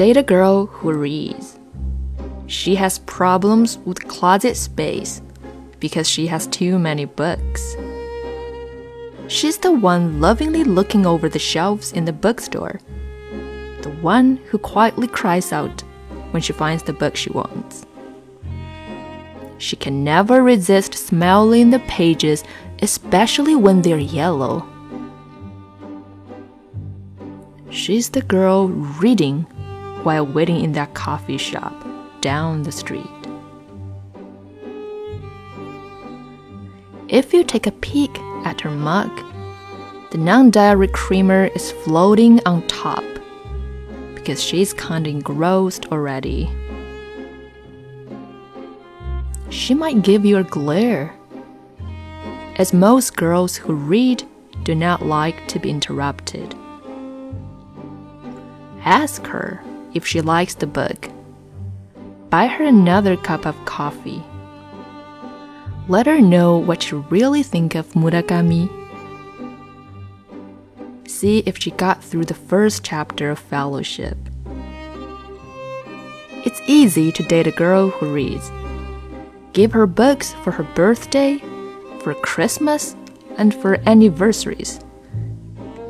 Date a girl who reads. She has problems with closet space because she has too many books. She's the one lovingly looking over the shelves in the bookstore, the one who quietly cries out when she finds the book she wants. She can never resist smelling the pages, especially when they're yellow. She's the girl reading while waiting in that coffee shop down the street. If you take a peek at her mug, the non dairy creamer is floating on top because she's kind of engrossed already. She might give you a glare, as most girls who read do not like to be interrupted. Ask her if she likes the book. Buy her another cup of coffee. Let her know what you really think of Murakami. See if she got through the first chapter of Fellowship. It's easy to date a girl who reads. Give her books for her birthday, for Christmas, and for anniversaries.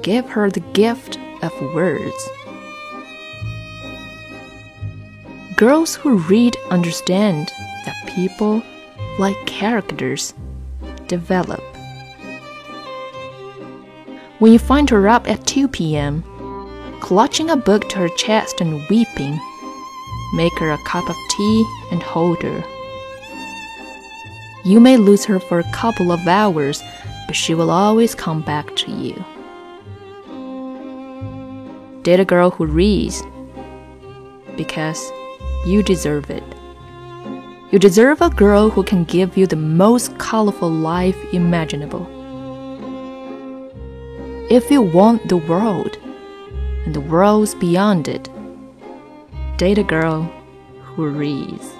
Give her the gift of words. Girls who read understand that people, like characters, develop. When you find her up at 2 p.m., clutching a book to her chest and weeping, make her a cup of tea and hold her. You may lose her for a couple of hours, but she will always come back to you. Date a girl who reads because you deserve it. You deserve a girl who can give you the most colorful life imaginable. If you want the world and the worlds beyond it, date a girl who reads.